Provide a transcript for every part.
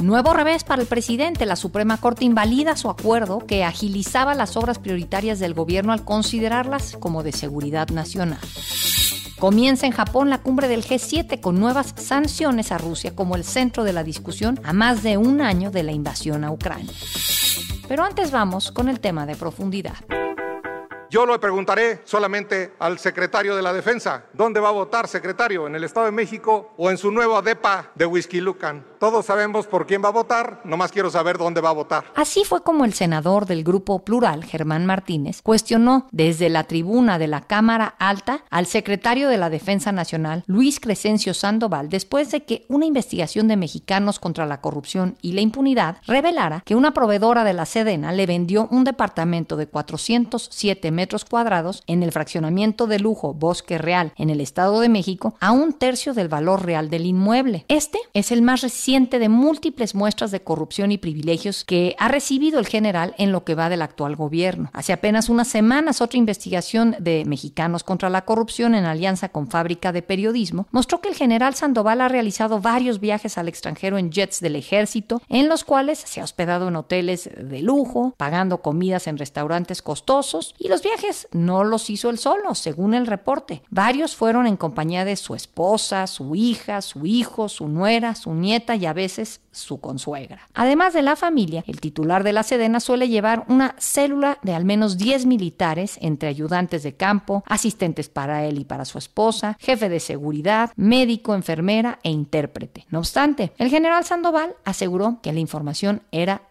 Nuevo revés para el presidente. La Suprema Corte invalida su acuerdo que agilizaba las obras prioritarias del gobierno al considerarlas como de seguridad nacional. Comienza en Japón la cumbre del G7 con nuevas sanciones a Rusia como el centro de la discusión a más de un año de la invasión a Ucrania. Pero antes vamos con el tema de profundidad. Yo lo preguntaré solamente al secretario de la Defensa. ¿Dónde va a votar, secretario? ¿En el Estado de México o en su nueva DEPA de Whisky Lucan? Todos sabemos por quién va a votar, nomás quiero saber dónde va a votar. Así fue como el senador del Grupo Plural, Germán Martínez, cuestionó desde la tribuna de la Cámara Alta al secretario de la Defensa Nacional, Luis Crescencio Sandoval, después de que una investigación de mexicanos contra la corrupción y la impunidad revelara que una proveedora de la Sedena le vendió un departamento de 407 metros cuadrados en el fraccionamiento de lujo Bosque Real en el Estado de México a un tercio del valor real del inmueble. Este es el más reciente de múltiples muestras de corrupción y privilegios que ha recibido el general en lo que va del actual gobierno. Hace apenas unas semanas otra investigación de mexicanos contra la corrupción en alianza con Fábrica de Periodismo mostró que el general Sandoval ha realizado varios viajes al extranjero en jets del ejército, en los cuales se ha hospedado en hoteles de lujo, pagando comidas en restaurantes costosos y los viajes no los hizo él solo, según el reporte. Varios fueron en compañía de su esposa, su hija, su hijo, su nuera, su nieta y a veces su consuegra. Además de la familia, el titular de la Sedena suele llevar una célula de al menos 10 militares entre ayudantes de campo, asistentes para él y para su esposa, jefe de seguridad, médico, enfermera e intérprete. No obstante, el general Sandoval aseguró que la información era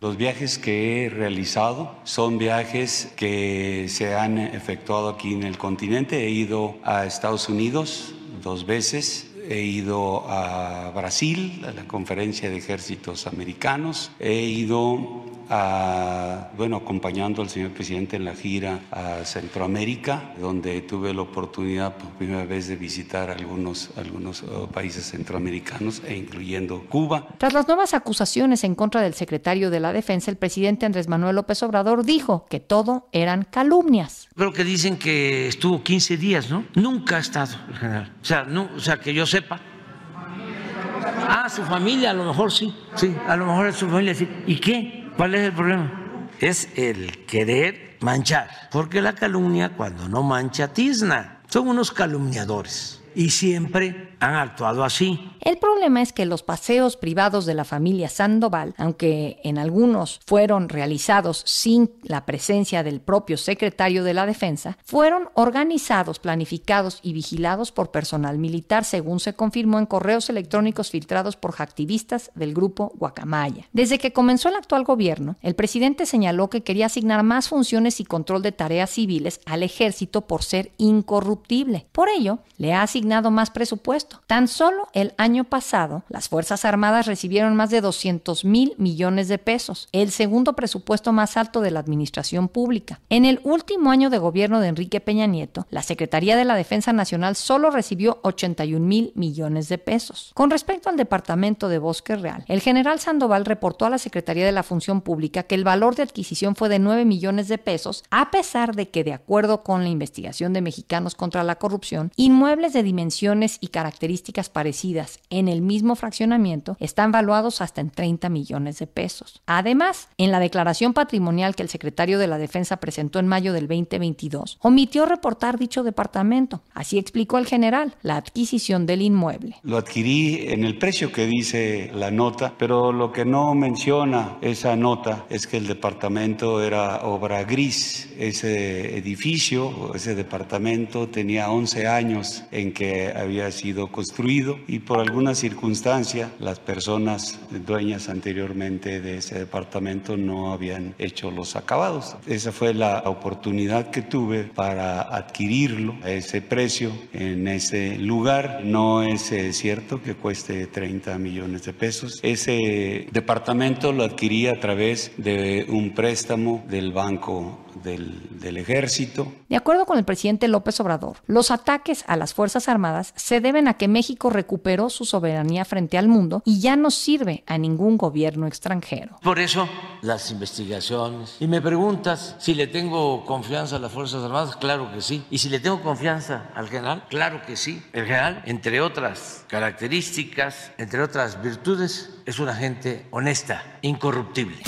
los viajes que he realizado son viajes que se han efectuado aquí en el continente. He ido a Estados Unidos dos veces, he ido a Brasil, a la conferencia de ejércitos americanos, he ido bueno, acompañando al señor presidente en la gira a Centroamérica, donde tuve la oportunidad por primera vez de visitar algunos, algunos oh, países centroamericanos, e incluyendo Cuba. Tras las nuevas acusaciones en contra del secretario de la Defensa, el presidente Andrés Manuel López Obrador dijo que todo eran calumnias. Pero que dicen que estuvo 15 días, ¿no? Nunca ha estado el general. O sea, no, o sea que yo sepa. Ah, su familia, a lo mejor sí. Sí, a lo mejor es su familia sí. ¿Y qué? ¿Cuál es el problema? Es el querer manchar, porque la calumnia cuando no mancha tizna. Son unos calumniadores y siempre han actuado así. El problema es que los paseos privados de la familia Sandoval, aunque en algunos fueron realizados sin la presencia del propio secretario de la Defensa, fueron organizados, planificados y vigilados por personal militar, según se confirmó en correos electrónicos filtrados por activistas del grupo Guacamaya. Desde que comenzó el actual gobierno, el presidente señaló que quería asignar más funciones y control de tareas civiles al ejército por ser incorruptible. Por ello, le ha asignado más presupuesto. Tan solo el año pasado, las Fuerzas Armadas recibieron más de 200 mil millones de pesos, el segundo presupuesto más alto de la administración pública. En el último año de gobierno de Enrique Peña Nieto, la Secretaría de la Defensa Nacional solo recibió 81 mil millones de pesos. Con respecto al Departamento de Bosque Real, el general Sandoval reportó a la Secretaría de la Función Pública que el valor de adquisición fue de 9 millones de pesos, a pesar de que, de acuerdo con la investigación de Mexicanos contra la Corrupción, inmuebles de dimensiones y características parecidas en el mismo fraccionamiento están valuados hasta en 30 millones de pesos. Además, en la declaración patrimonial que el secretario de la Defensa presentó en mayo del 2022, omitió reportar dicho departamento. Así explicó el general la adquisición del inmueble. Lo adquirí en el precio que dice la nota, pero lo que no menciona esa nota es que el departamento era obra gris. Ese edificio, ese departamento tenía 11 años en que había sido construido y por alguna circunstancia las personas dueñas anteriormente de ese departamento no habían hecho los acabados. Esa fue la oportunidad que tuve para adquirirlo a ese precio en ese lugar. No es eh, cierto que cueste 30 millones de pesos. Ese departamento lo adquirí a través de un préstamo del Banco del, del ejército. De acuerdo con el presidente López Obrador, los ataques a las Fuerzas Armadas se deben a que México recuperó su soberanía frente al mundo y ya no sirve a ningún gobierno extranjero. Por eso las investigaciones. Y me preguntas si le tengo confianza a las Fuerzas Armadas, claro que sí. Y si le tengo confianza al general, claro que sí. El general, entre otras características, entre otras virtudes, es una gente honesta, incorruptible.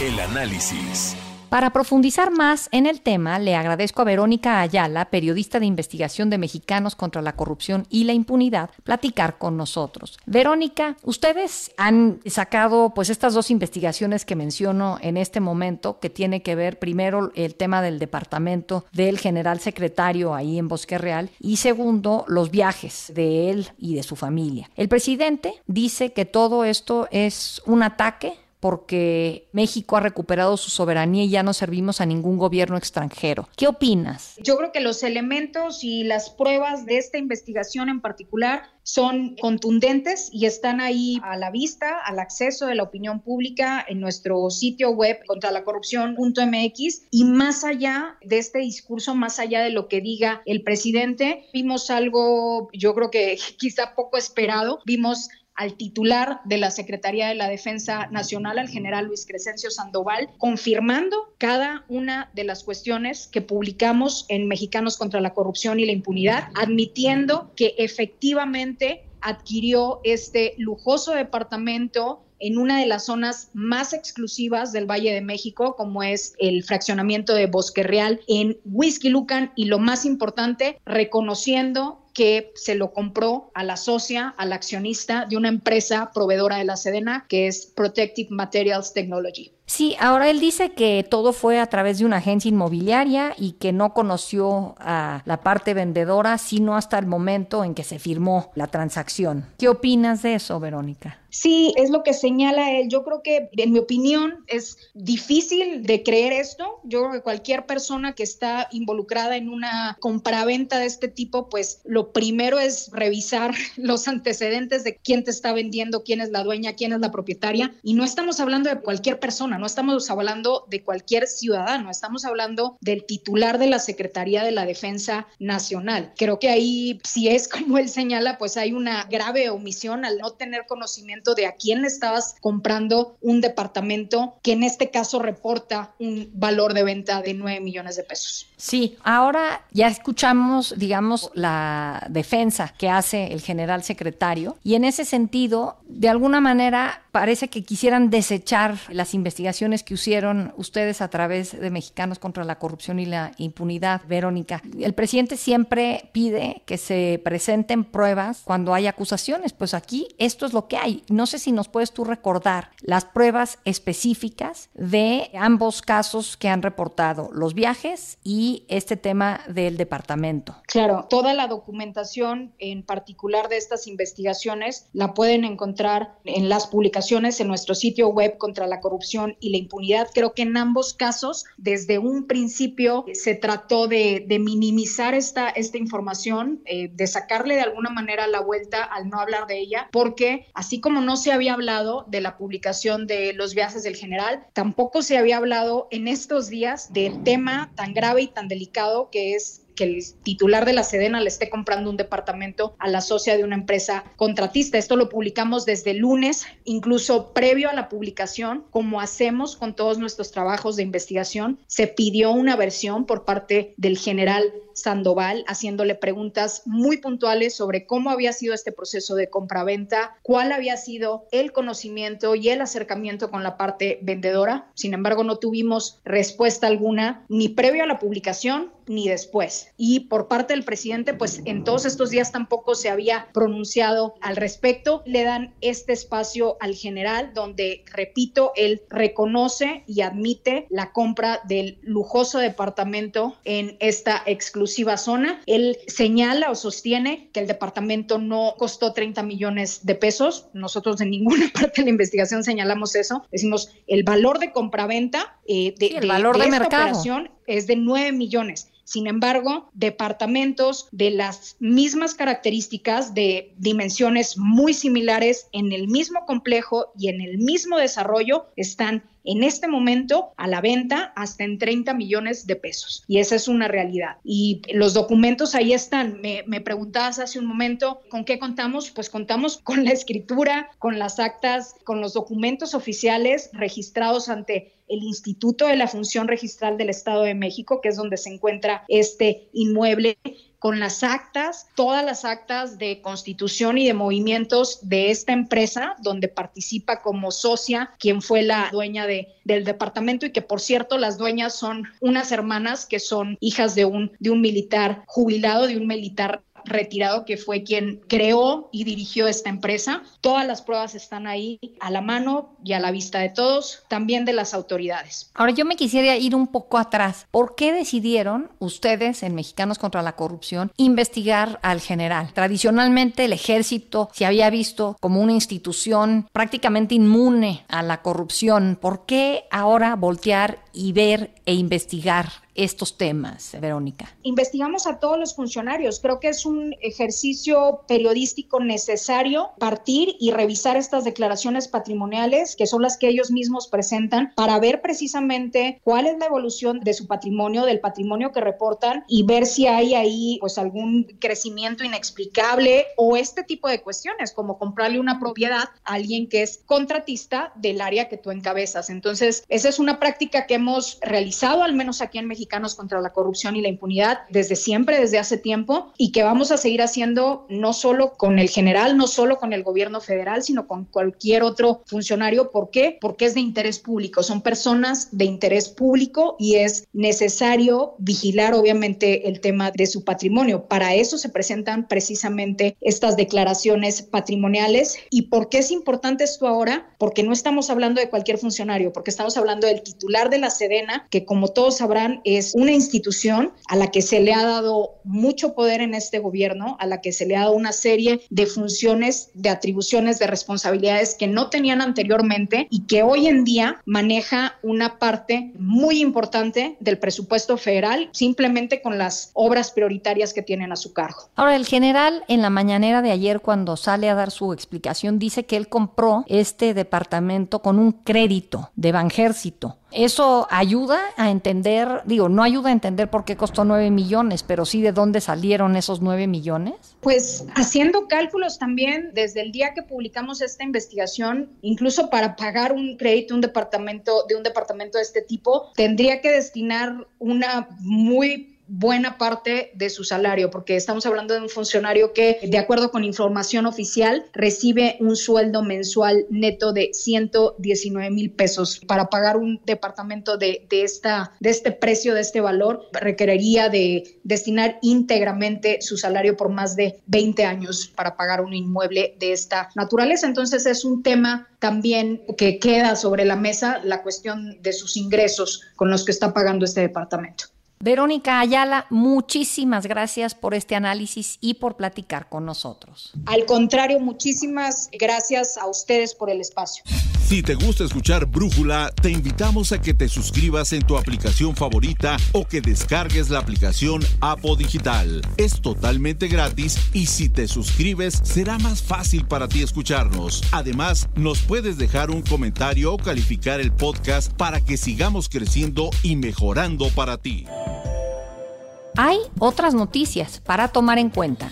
El análisis. Para profundizar más en el tema, le agradezco a Verónica Ayala, periodista de investigación de Mexicanos contra la Corrupción y la Impunidad, platicar con nosotros. Verónica, ustedes han sacado pues estas dos investigaciones que menciono en este momento, que tiene que ver primero el tema del departamento del general secretario ahí en Bosque Real y segundo los viajes de él y de su familia. El presidente dice que todo esto es un ataque porque México ha recuperado su soberanía y ya no servimos a ningún gobierno extranjero. ¿Qué opinas? Yo creo que los elementos y las pruebas de esta investigación en particular son contundentes y están ahí a la vista, al acceso de la opinión pública en nuestro sitio web contra la corrupción.mx y más allá de este discurso, más allá de lo que diga el presidente, vimos algo, yo creo que quizá poco esperado, vimos al titular de la Secretaría de la Defensa Nacional, al general Luis Crescencio Sandoval, confirmando cada una de las cuestiones que publicamos en Mexicanos contra la Corrupción y la Impunidad, admitiendo que efectivamente adquirió este lujoso departamento en una de las zonas más exclusivas del Valle de México, como es el fraccionamiento de Bosque Real en Whisky Lucan, y lo más importante, reconociendo que se lo compró a la socia, al accionista de una empresa proveedora de la Sedena, que es Protective Materials Technology. Sí, ahora él dice que todo fue a través de una agencia inmobiliaria y que no conoció a la parte vendedora sino hasta el momento en que se firmó la transacción. ¿Qué opinas de eso, Verónica? Sí, es lo que señala él. Yo creo que, en mi opinión, es difícil de creer esto. Yo creo que cualquier persona que está involucrada en una compraventa de este tipo, pues lo primero es revisar los antecedentes de quién te está vendiendo, quién es la dueña, quién es la propietaria. Y no estamos hablando de cualquier persona, no estamos hablando de cualquier ciudadano, estamos hablando del titular de la Secretaría de la Defensa Nacional. Creo que ahí, si es como él señala, pues hay una grave omisión al no tener conocimiento de a quién le estabas comprando un departamento que en este caso reporta un valor de venta de 9 millones de pesos. Sí, ahora ya escuchamos, digamos, la defensa que hace el general secretario y en ese sentido, de alguna manera, parece que quisieran desechar las investigaciones que hicieron ustedes a través de Mexicanos contra la Corrupción y la Impunidad, Verónica. El presidente siempre pide que se presenten pruebas cuando hay acusaciones, pues aquí esto es lo que hay. No sé si nos puedes tú recordar las pruebas específicas de ambos casos que han reportado, los viajes y este tema del departamento. Claro, toda la documentación en particular de estas investigaciones la pueden encontrar en las publicaciones en nuestro sitio web contra la corrupción y la impunidad. Creo que en ambos casos, desde un principio, se trató de, minimizar esta, esta información, eh, de sacarle de alguna manera la vuelta al no hablar de ella, porque así como no se había hablado de la publicación de los viajes del general, tampoco se había hablado en estos días del tema tan grave y tan delicado que es que el titular de la Sedena le esté comprando un departamento a la socia de una empresa contratista. Esto lo publicamos desde el lunes, incluso previo a la publicación, como hacemos con todos nuestros trabajos de investigación, se pidió una versión por parte del general Sandoval, haciéndole preguntas muy puntuales sobre cómo había sido este proceso de compraventa, cuál había sido el conocimiento y el acercamiento con la parte vendedora. Sin embargo, no tuvimos respuesta alguna ni previo a la publicación ni después. Y por parte del presidente, pues en todos estos días tampoco se había pronunciado al respecto. Le dan este espacio al general donde, repito, él reconoce y admite la compra del lujoso departamento en esta exclusiva zona. Él señala o sostiene que el departamento no costó 30 millones de pesos. Nosotros en ninguna parte de la investigación señalamos eso. Decimos el valor de compraventa eh, de, el valor de, esta mercado. operación es de 9 millones. Sin embargo, departamentos de las mismas características, de dimensiones muy similares, en el mismo complejo y en el mismo desarrollo, están en este momento a la venta hasta en 30 millones de pesos. Y esa es una realidad. Y los documentos ahí están. Me, me preguntabas hace un momento, ¿con qué contamos? Pues contamos con la escritura, con las actas, con los documentos oficiales registrados ante el Instituto de la Función Registral del Estado de México, que es donde se encuentra este inmueble con las actas, todas las actas de constitución y de movimientos de esta empresa, donde participa como socia quien fue la dueña de, del departamento y que por cierto las dueñas son unas hermanas que son hijas de un, de un militar jubilado, de un militar retirado, que fue quien creó y dirigió esta empresa. Todas las pruebas están ahí a la mano y a la vista de todos, también de las autoridades. Ahora yo me quisiera ir un poco atrás. ¿Por qué decidieron ustedes en Mexicanos contra la Corrupción investigar al general? Tradicionalmente el ejército se había visto como una institución prácticamente inmune a la corrupción. ¿Por qué ahora voltear y ver e investigar estos temas, Verónica? Investigamos a todos los funcionarios. Creo que es un ejercicio periodístico necesario partir y revisar estas declaraciones patrimoniales, que son las que ellos mismos presentan, para ver precisamente cuál es la evolución de su patrimonio, del patrimonio que reportan y ver si hay ahí pues algún crecimiento inexplicable o este tipo de cuestiones, como comprarle una propiedad a alguien que es contratista del área que tú encabezas. Entonces, esa es una práctica que hemos realizado, al menos aquí en México contra la Corrupción y la Impunidad desde siempre, desde hace tiempo, y que vamos a seguir haciendo no solo con el general, no solo con el gobierno federal, sino con cualquier otro funcionario. ¿Por qué? Porque es de interés público, son personas de interés público y es necesario vigilar obviamente el tema de su patrimonio. Para eso se presentan precisamente estas declaraciones patrimoniales. ¿Y por qué es importante esto ahora? Porque no estamos hablando de cualquier funcionario, porque estamos hablando del titular de la Sedena, que como todos sabrán es una institución a la que se le ha dado mucho poder en este gobierno, a la que se le ha dado una serie de funciones, de atribuciones, de responsabilidades que no tenían anteriormente y que hoy en día maneja una parte muy importante del presupuesto federal simplemente con las obras prioritarias que tienen a su cargo. Ahora, el general en la mañanera de ayer cuando sale a dar su explicación dice que él compró este departamento con un crédito de Banjército. Eso ayuda a entender, digo, no ayuda a entender por qué costó 9 millones, pero sí de dónde salieron esos 9 millones. Pues haciendo cálculos también desde el día que publicamos esta investigación, incluso para pagar un crédito un departamento de un departamento de este tipo, tendría que destinar una muy buena parte de su salario, porque estamos hablando de un funcionario que, de acuerdo con información oficial, recibe un sueldo mensual neto de 119 mil pesos. Para pagar un departamento de, de, esta, de este precio, de este valor, requeriría de destinar íntegramente su salario por más de 20 años para pagar un inmueble de esta naturaleza. Entonces es un tema también que queda sobre la mesa, la cuestión de sus ingresos con los que está pagando este departamento. Verónica Ayala, muchísimas gracias por este análisis y por platicar con nosotros. Al contrario, muchísimas gracias a ustedes por el espacio. Si te gusta escuchar Brújula, te invitamos a que te suscribas en tu aplicación favorita o que descargues la aplicación Apo Digital. Es totalmente gratis y si te suscribes será más fácil para ti escucharnos. Además, nos puedes dejar un comentario o calificar el podcast para que sigamos creciendo y mejorando para ti. Hay otras noticias para tomar en cuenta.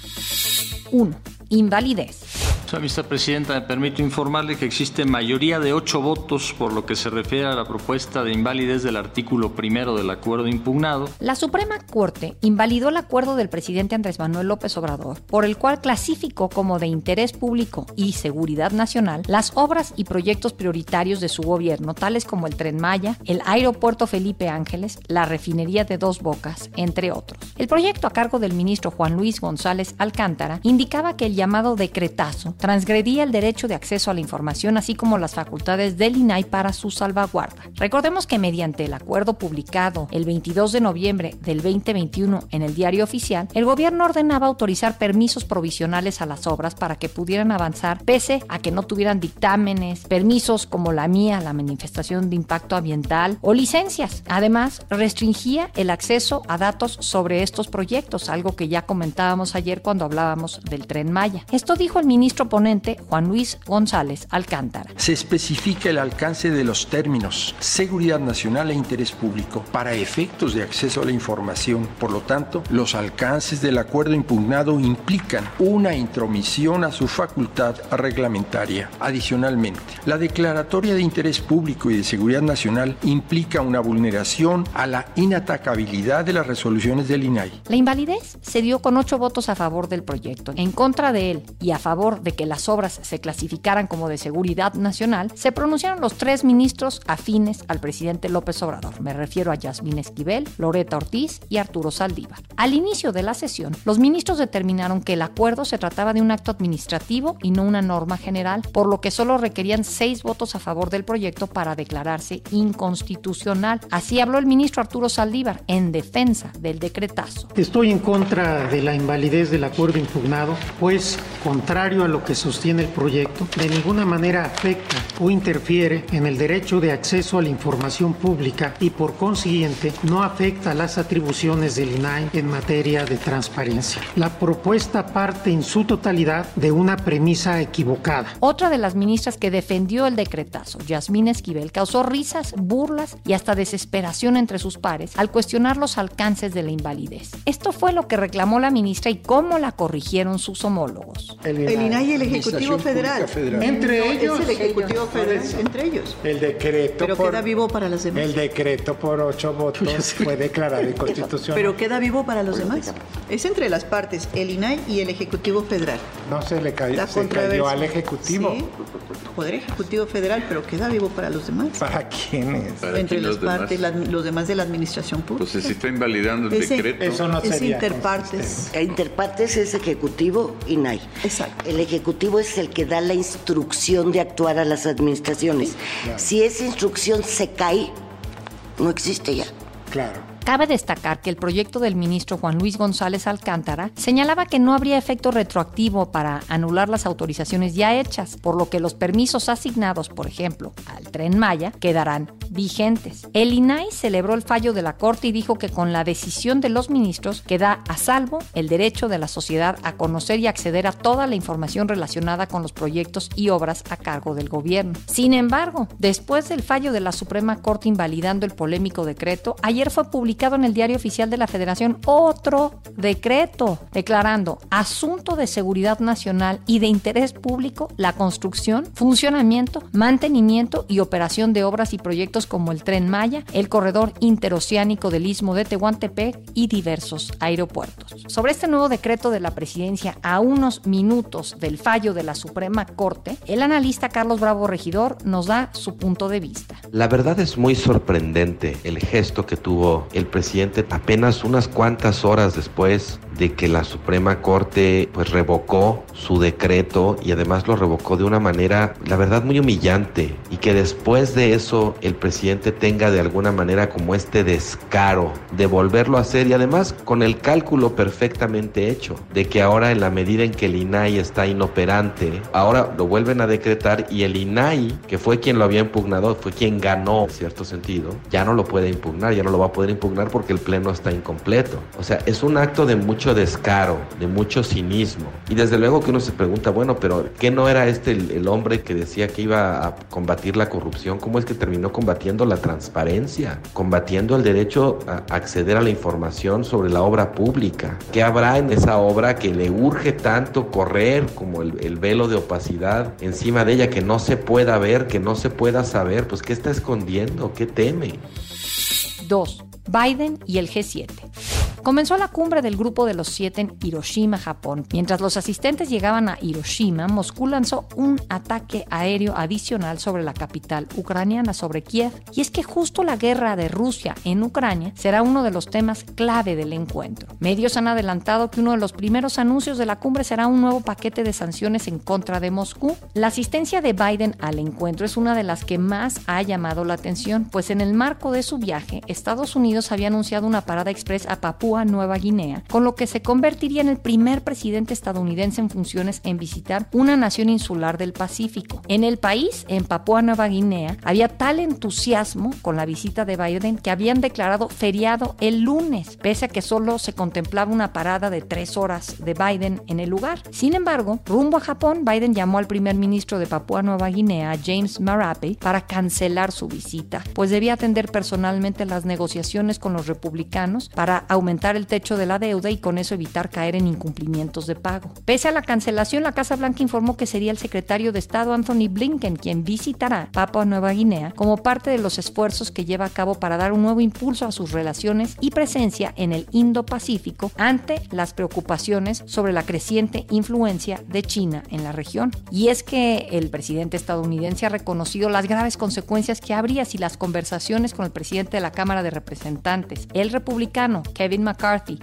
1. Invalidez. Señora Presidenta, permito informarle que existe mayoría de ocho votos por lo que se refiere a la propuesta de invalidez del artículo primero del acuerdo impugnado. La Suprema Corte invalidó el acuerdo del presidente Andrés Manuel López Obrador, por el cual clasificó como de interés público y seguridad nacional las obras y proyectos prioritarios de su gobierno, tales como el Tren Maya, el Aeropuerto Felipe Ángeles, la refinería de Dos Bocas, entre otros. El proyecto a cargo del ministro Juan Luis González Alcántara indicaba que el llamado decretazo transgredía el derecho de acceso a la información, así como las facultades del INAI para su salvaguarda. Recordemos que mediante el acuerdo publicado el 22 de noviembre del 2021 en el Diario Oficial, el gobierno ordenaba autorizar permisos provisionales a las obras para que pudieran avanzar pese a que no tuvieran dictámenes, permisos como la mía, la manifestación de impacto ambiental o licencias. Además, restringía el acceso a datos sobre estos proyectos, algo que ya comentábamos ayer cuando hablábamos del tren Maya. Esto dijo el ministro ponente Juan Luis González Alcántara. Se especifica el alcance de los términos seguridad nacional e interés público para efectos de acceso a la información. Por lo tanto, los alcances del acuerdo impugnado implican una intromisión a su facultad reglamentaria. Adicionalmente, la declaratoria de interés público y de seguridad nacional implica una vulneración a la inatacabilidad de las resoluciones del INAI. La invalidez se dio con ocho votos a favor del proyecto. En contra de él y a favor de que las obras se clasificaran como de seguridad nacional, se pronunciaron los tres ministros afines al presidente López Obrador. Me refiero a Yasmín Esquivel, Loreta Ortiz y Arturo Saldívar. Al inicio de la sesión, los ministros determinaron que el acuerdo se trataba de un acto administrativo y no una norma general, por lo que solo requerían seis votos a favor del proyecto para declararse inconstitucional. Así habló el ministro Arturo Saldívar en defensa del decretazo. Estoy en contra de la invalidez del acuerdo impugnado, pues, contrario a lo que sostiene el proyecto, de ninguna manera afecta o interfiere en el derecho de acceso a la información pública y por consiguiente no afecta las atribuciones del INAI en materia de transparencia. La propuesta parte en su totalidad de una premisa equivocada. Otra de las ministras que defendió el decretazo, Yasmín Esquivel, causó risas, burlas y hasta desesperación entre sus pares al cuestionar los alcances de la invalidez. Esto fue lo que reclamó la ministra y cómo la corrigieron sus homólogos. El INAI el Ejecutivo Federal. Entre ellos. Es el Ejecutivo Federal, entre ellos. El decreto. Pero por, queda vivo para los demás. El decreto por ocho votos fue declarado inconstitucional. Pero queda vivo para los demás. Es entre las partes, el INAI y el Ejecutivo Federal. No se le cayó, La se cayó al Ejecutivo. Sí, Poder Ejecutivo Federal, pero queda vivo para los demás. ¿Para quiénes? Para entre las los demás. partes, la- los demás de la administración pública. Pues se está invalidando el Ese- decreto. Eso no es sería interpartes. Interpartes es Ejecutivo y NAI. Exacto. El Ejecutivo es el que da la instrucción de actuar a las administraciones. Si esa instrucción se cae, no existe ya. Claro. Cabe destacar que el proyecto del ministro Juan Luis González Alcántara señalaba que no habría efecto retroactivo para anular las autorizaciones ya hechas, por lo que los permisos asignados, por ejemplo, al tren Maya, quedarán vigentes. El INAI celebró el fallo de la Corte y dijo que con la decisión de los ministros queda a salvo el derecho de la sociedad a conocer y acceder a toda la información relacionada con los proyectos y obras a cargo del gobierno. Sin embargo, después del fallo de la Suprema Corte invalidando el polémico decreto, ayer fue publicado en el Diario Oficial de la Federación otro decreto declarando asunto de seguridad nacional y de interés público la construcción, funcionamiento, mantenimiento y operación de obras y proyectos como el Tren Maya, el corredor interoceánico del Istmo de Tehuantepec y diversos aeropuertos. Sobre este nuevo decreto de la presidencia a unos minutos del fallo de la Suprema Corte, el analista Carlos Bravo Regidor nos da su punto de vista. La verdad es muy sorprendente el gesto que tuvo el presidente apenas unas cuantas horas después de que la Suprema Corte pues revocó su decreto y además lo revocó de una manera la verdad muy humillante y que después de eso el presidente tenga de alguna manera como este descaro de volverlo a hacer y además con el cálculo perfectamente hecho de que ahora en la medida en que el INAI está inoperante ahora lo vuelven a decretar y el INAI que fue quien lo había impugnado fue quien ganó en cierto sentido ya no lo puede impugnar ya no lo va a poder impugnar porque el pleno está incompleto o sea es un acto de mucho descaro, de mucho cinismo. Y desde luego que uno se pregunta, bueno, pero ¿qué no era este el, el, hombre que decía que iba a combatir la corrupción? ¿Cómo es que terminó combatiendo la transparencia? Combatiendo el derecho a acceder a la información sobre la obra pública. ¿Qué habrá en esa obra que le urge tanto correr como el, el velo de opacidad encima de ella, que no se pueda ver, que no se pueda saber? Pues ¿qué está escondiendo? ¿Qué teme? 2. Biden y el G7. Comenzó la cumbre del grupo de los siete en Hiroshima, Japón. Mientras los asistentes llegaban a Hiroshima, Moscú lanzó un ataque aéreo adicional sobre la capital ucraniana, sobre Kiev. Y es que justo la guerra de Rusia en Ucrania será uno de los temas clave del encuentro. Medios han adelantado que uno de los primeros anuncios de la cumbre será un nuevo paquete de sanciones en contra de Moscú. La asistencia de Biden al encuentro es una de las que más ha llamado la atención, pues en el marco de su viaje, Estados Unidos había anunciado una parada express a Papúa Papúa Nueva Guinea, con lo que se convertiría en el primer presidente estadounidense en funciones en visitar una nación insular del Pacífico. En el país, en Papúa Nueva Guinea, había tal entusiasmo con la visita de Biden que habían declarado feriado el lunes, pese a que solo se contemplaba una parada de tres horas de Biden en el lugar. Sin embargo, rumbo a Japón, Biden llamó al primer ministro de Papúa Nueva Guinea, James Marape, para cancelar su visita, pues debía atender personalmente las negociaciones con los republicanos para aumentar el techo de la deuda y con eso evitar caer en incumplimientos de pago. Pese a la cancelación, la Casa Blanca informó que sería el secretario de Estado Anthony Blinken quien visitará Papua Nueva Guinea como parte de los esfuerzos que lleva a cabo para dar un nuevo impulso a sus relaciones y presencia en el Indo-Pacífico ante las preocupaciones sobre la creciente influencia de China en la región. Y es que el presidente estadounidense ha reconocido las graves consecuencias que habría si las conversaciones con el presidente de la Cámara de Representantes, el republicano Kevin McCarthy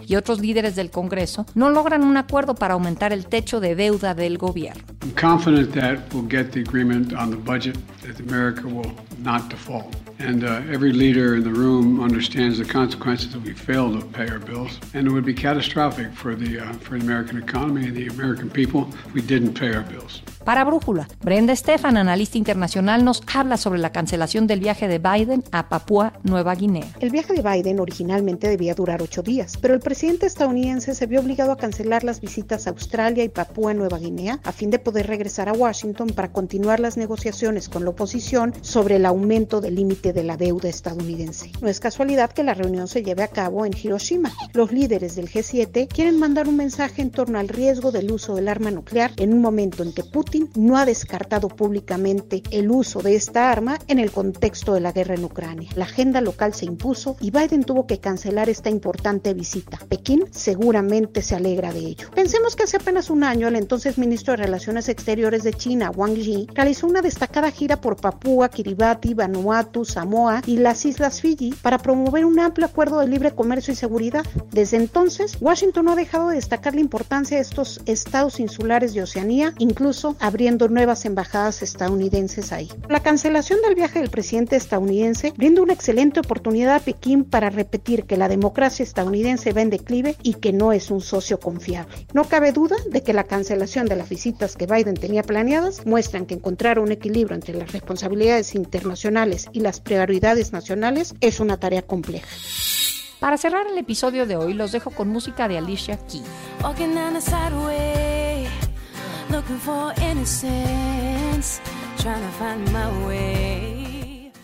y otros líderes del Congreso no logran un acuerdo para aumentar el techo de deuda del gobierno. I'm confident that we'll get the agreement on the budget that America will not default. And uh, every leader in the room understands the consequences if we fail to pay our bills. And it would be catastrophic for the, uh, for the American economy and the American people if we didn't pay our bills. Para Brújula, Brenda Estefan, analista internacional, nos habla sobre la cancelación del viaje de Biden a Papúa Nueva Guinea. El viaje de Biden originalmente debía durar ocho días, pero el presidente estadounidense se vio obligado a cancelar las visitas a Australia y Papúa Nueva Guinea a fin de poder regresar a Washington para continuar las negociaciones con la oposición sobre el aumento del límite de la deuda estadounidense. No es casualidad que la reunión se lleve a cabo en Hiroshima. Los líderes del G7 quieren mandar un mensaje en torno al riesgo del uso del arma nuclear en un momento en que No ha descartado públicamente el uso de esta arma en el contexto de la guerra en Ucrania. La agenda local se impuso y Biden tuvo que cancelar esta importante visita. Pekín seguramente se alegra de ello. Pensemos que hace apenas un año el entonces ministro de Relaciones Exteriores de China, Wang Yi, realizó una destacada gira por Papúa, Kiribati, Vanuatu, Samoa y las Islas Fiji para promover un amplio acuerdo de libre comercio y seguridad. Desde entonces, Washington no ha dejado de destacar la importancia de estos estados insulares de Oceanía, incluso abriendo nuevas embajadas estadounidenses ahí. La cancelación del viaje del presidente estadounidense brinda una excelente oportunidad a Pekín para repetir que la democracia estadounidense va en declive y que no es un socio confiable. No cabe duda de que la cancelación de las visitas que Biden tenía planeadas muestran que encontrar un equilibrio entre las responsabilidades internacionales y las prioridades nacionales es una tarea compleja. Para cerrar el episodio de hoy, los dejo con música de Alicia Keys.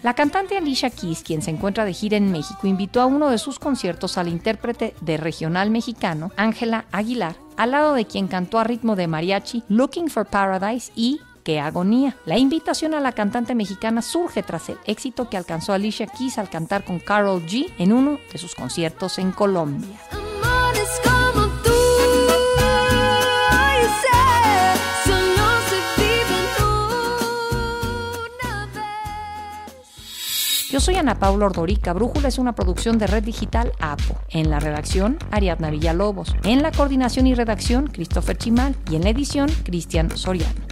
La cantante Alicia Keys, quien se encuentra de gira en México, invitó a uno de sus conciertos al intérprete de regional mexicano, Ángela Aguilar, al lado de quien cantó a ritmo de mariachi Looking for Paradise y Qué agonía. La invitación a la cantante mexicana surge tras el éxito que alcanzó Alicia Keys al cantar con Carol G en uno de sus conciertos en Colombia. Yo soy Ana Paula Ordorica. Brújula es una producción de Red Digital APO. En la redacción, Ariadna Villalobos. En la coordinación y redacción, Christopher Chimal. Y en la edición, Cristian Soriano.